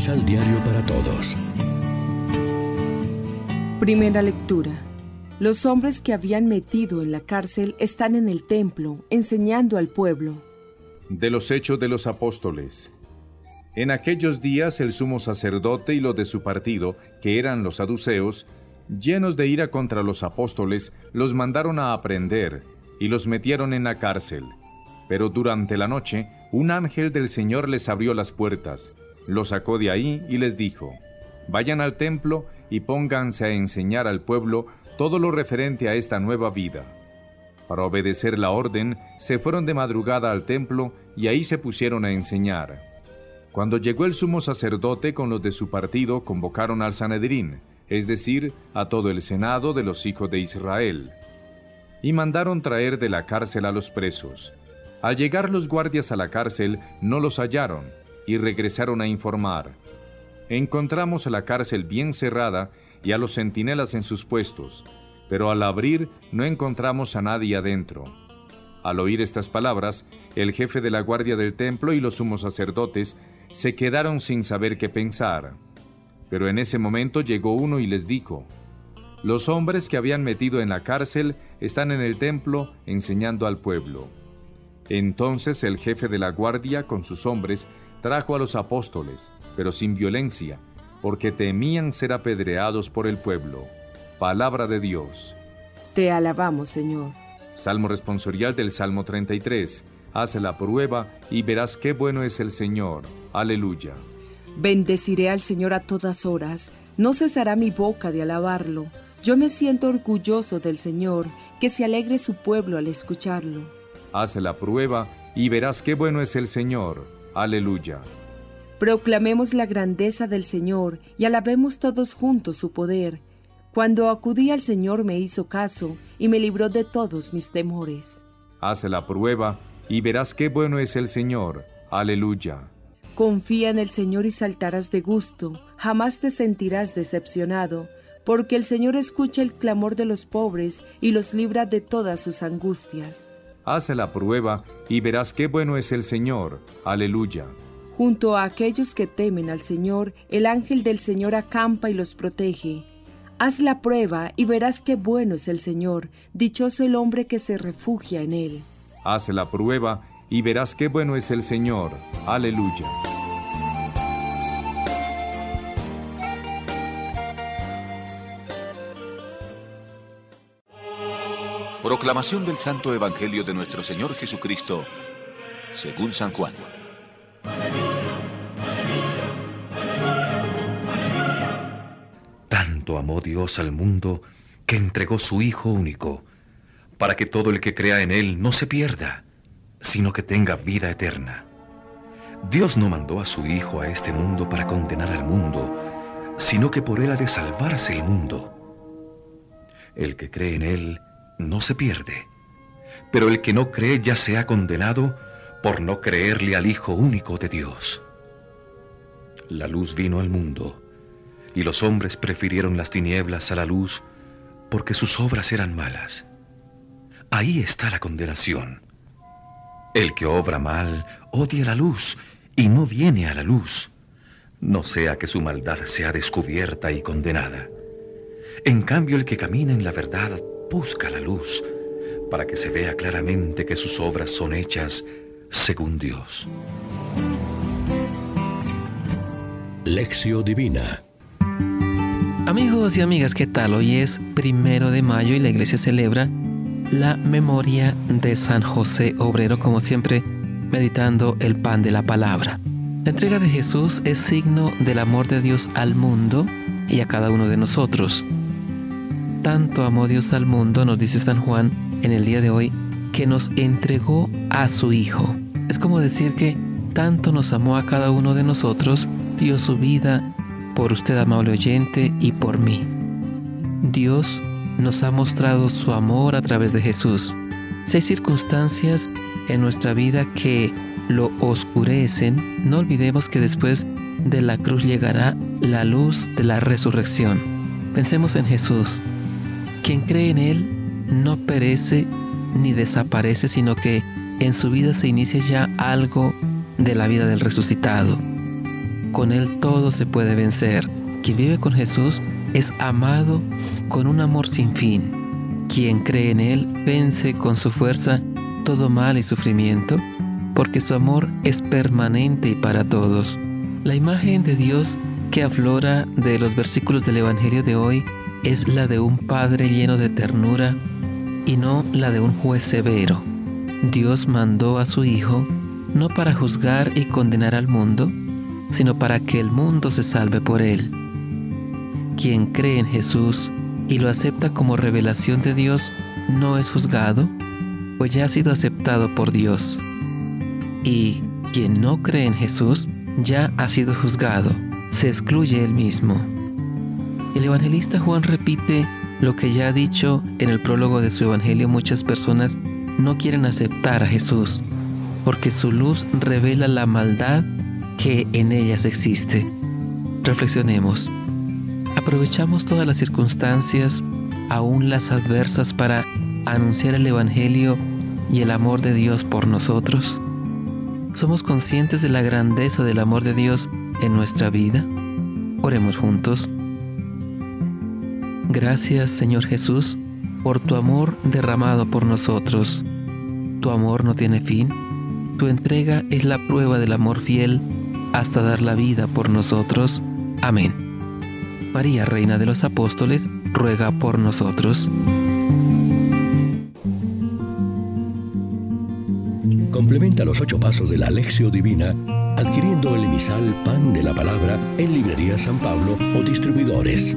Misal Diario para Todos. Primera lectura. Los hombres que habían metido en la cárcel están en el templo, enseñando al pueblo. De los Hechos de los Apóstoles. En aquellos días el sumo sacerdote y los de su partido, que eran los saduceos, llenos de ira contra los apóstoles, los mandaron a aprender y los metieron en la cárcel. Pero durante la noche, un ángel del Señor les abrió las puertas, los sacó de ahí y les dijo, Vayan al templo y pónganse a enseñar al pueblo todo lo referente a esta nueva vida. Para obedecer la orden, se fueron de madrugada al templo y ahí se pusieron a enseñar. Cuando llegó el sumo sacerdote con los de su partido, convocaron al Sanedrín, es decir, a todo el senado de los hijos de Israel, y mandaron traer de la cárcel a los presos. Al llegar los guardias a la cárcel, no los hallaron, y regresaron a informar. Encontramos la cárcel bien cerrada y a los centinelas en sus puestos, pero al abrir no encontramos a nadie adentro. Al oír estas palabras, el jefe de la guardia del templo y los sumos sacerdotes se quedaron sin saber qué pensar. Pero en ese momento llegó uno y les dijo, Los hombres que habían metido en la cárcel están en el templo enseñando al pueblo. Entonces el jefe de la guardia con sus hombres trajo a los apóstoles, pero sin violencia, porque temían ser apedreados por el pueblo. Palabra de Dios. Te alabamos, Señor. Salmo responsorial del Salmo 33. Haz la prueba y verás qué bueno es el Señor. Aleluya. Bendeciré al Señor a todas horas, no cesará mi boca de alabarlo. Yo me siento orgulloso del Señor, que se alegre su pueblo al escucharlo. Haz la prueba y verás qué bueno es el Señor. Aleluya. Proclamemos la grandeza del Señor y alabemos todos juntos su poder. Cuando acudí al Señor me hizo caso y me libró de todos mis temores. Haz la prueba y verás qué bueno es el Señor. Aleluya. Confía en el Señor y saltarás de gusto, jamás te sentirás decepcionado, porque el Señor escucha el clamor de los pobres y los libra de todas sus angustias. Haz la prueba y verás qué bueno es el Señor. Aleluya. Junto a aquellos que temen al Señor, el ángel del Señor acampa y los protege. Haz la prueba y verás qué bueno es el Señor, dichoso el hombre que se refugia en él. Haz la prueba y verás qué bueno es el Señor. Aleluya. Proclamación del Santo Evangelio de nuestro Señor Jesucristo, según San Juan. Tanto amó Dios al mundo que entregó su Hijo único, para que todo el que crea en Él no se pierda, sino que tenga vida eterna. Dios no mandó a su Hijo a este mundo para condenar al mundo, sino que por Él ha de salvarse el mundo. El que cree en Él no se pierde, pero el que no cree ya se ha condenado por no creerle al Hijo único de Dios. La luz vino al mundo, y los hombres prefirieron las tinieblas a la luz porque sus obras eran malas. Ahí está la condenación. El que obra mal odia la luz y no viene a la luz, no sea que su maldad sea descubierta y condenada. En cambio, el que camina en la verdad busca la luz para que se vea claramente que sus obras son hechas según Dios. Lección Divina Amigos y amigas, ¿qué tal? Hoy es primero de mayo y la iglesia celebra la memoria de San José Obrero, como siempre, meditando el pan de la palabra. La entrega de Jesús es signo del amor de Dios al mundo y a cada uno de nosotros. Tanto amó Dios al mundo, nos dice San Juan en el día de hoy, que nos entregó a su Hijo. Es como decir que tanto nos amó a cada uno de nosotros, dio su vida por usted, amable oyente, y por mí. Dios nos ha mostrado su amor a través de Jesús. Si circunstancias en nuestra vida que lo oscurecen, no olvidemos que después de la cruz llegará la luz de la resurrección. Pensemos en Jesús. Quien cree en Él no perece ni desaparece, sino que en su vida se inicia ya algo de la vida del resucitado. Con Él todo se puede vencer. Quien vive con Jesús es amado con un amor sin fin. Quien cree en Él vence con su fuerza todo mal y sufrimiento, porque su amor es permanente y para todos. La imagen de Dios que aflora de los versículos del Evangelio de hoy es la de un Padre lleno de ternura y no la de un juez severo. Dios mandó a su Hijo no para juzgar y condenar al mundo, sino para que el mundo se salve por él. Quien cree en Jesús y lo acepta como revelación de Dios no es juzgado, pues ya ha sido aceptado por Dios. Y quien no cree en Jesús ya ha sido juzgado, se excluye él mismo. El evangelista Juan repite lo que ya ha dicho en el prólogo de su evangelio muchas personas no quieren aceptar a Jesús, porque su luz revela la maldad que en ellas existe. Reflexionemos. Aprovechamos todas las circunstancias, aún las adversas, para anunciar el Evangelio y el amor de Dios por nosotros. ¿Somos conscientes de la grandeza del amor de Dios en nuestra vida? Oremos juntos. Gracias Señor Jesús por tu amor derramado por nosotros. Tu amor no tiene fin. Tu entrega es la prueba del amor fiel hasta dar la vida por nosotros. Amén. María, Reina de los Apóstoles, ruega por nosotros. Complementa los ocho pasos de la Alexio Divina adquiriendo el emisal Pan de la Palabra en Librería San Pablo o distribuidores.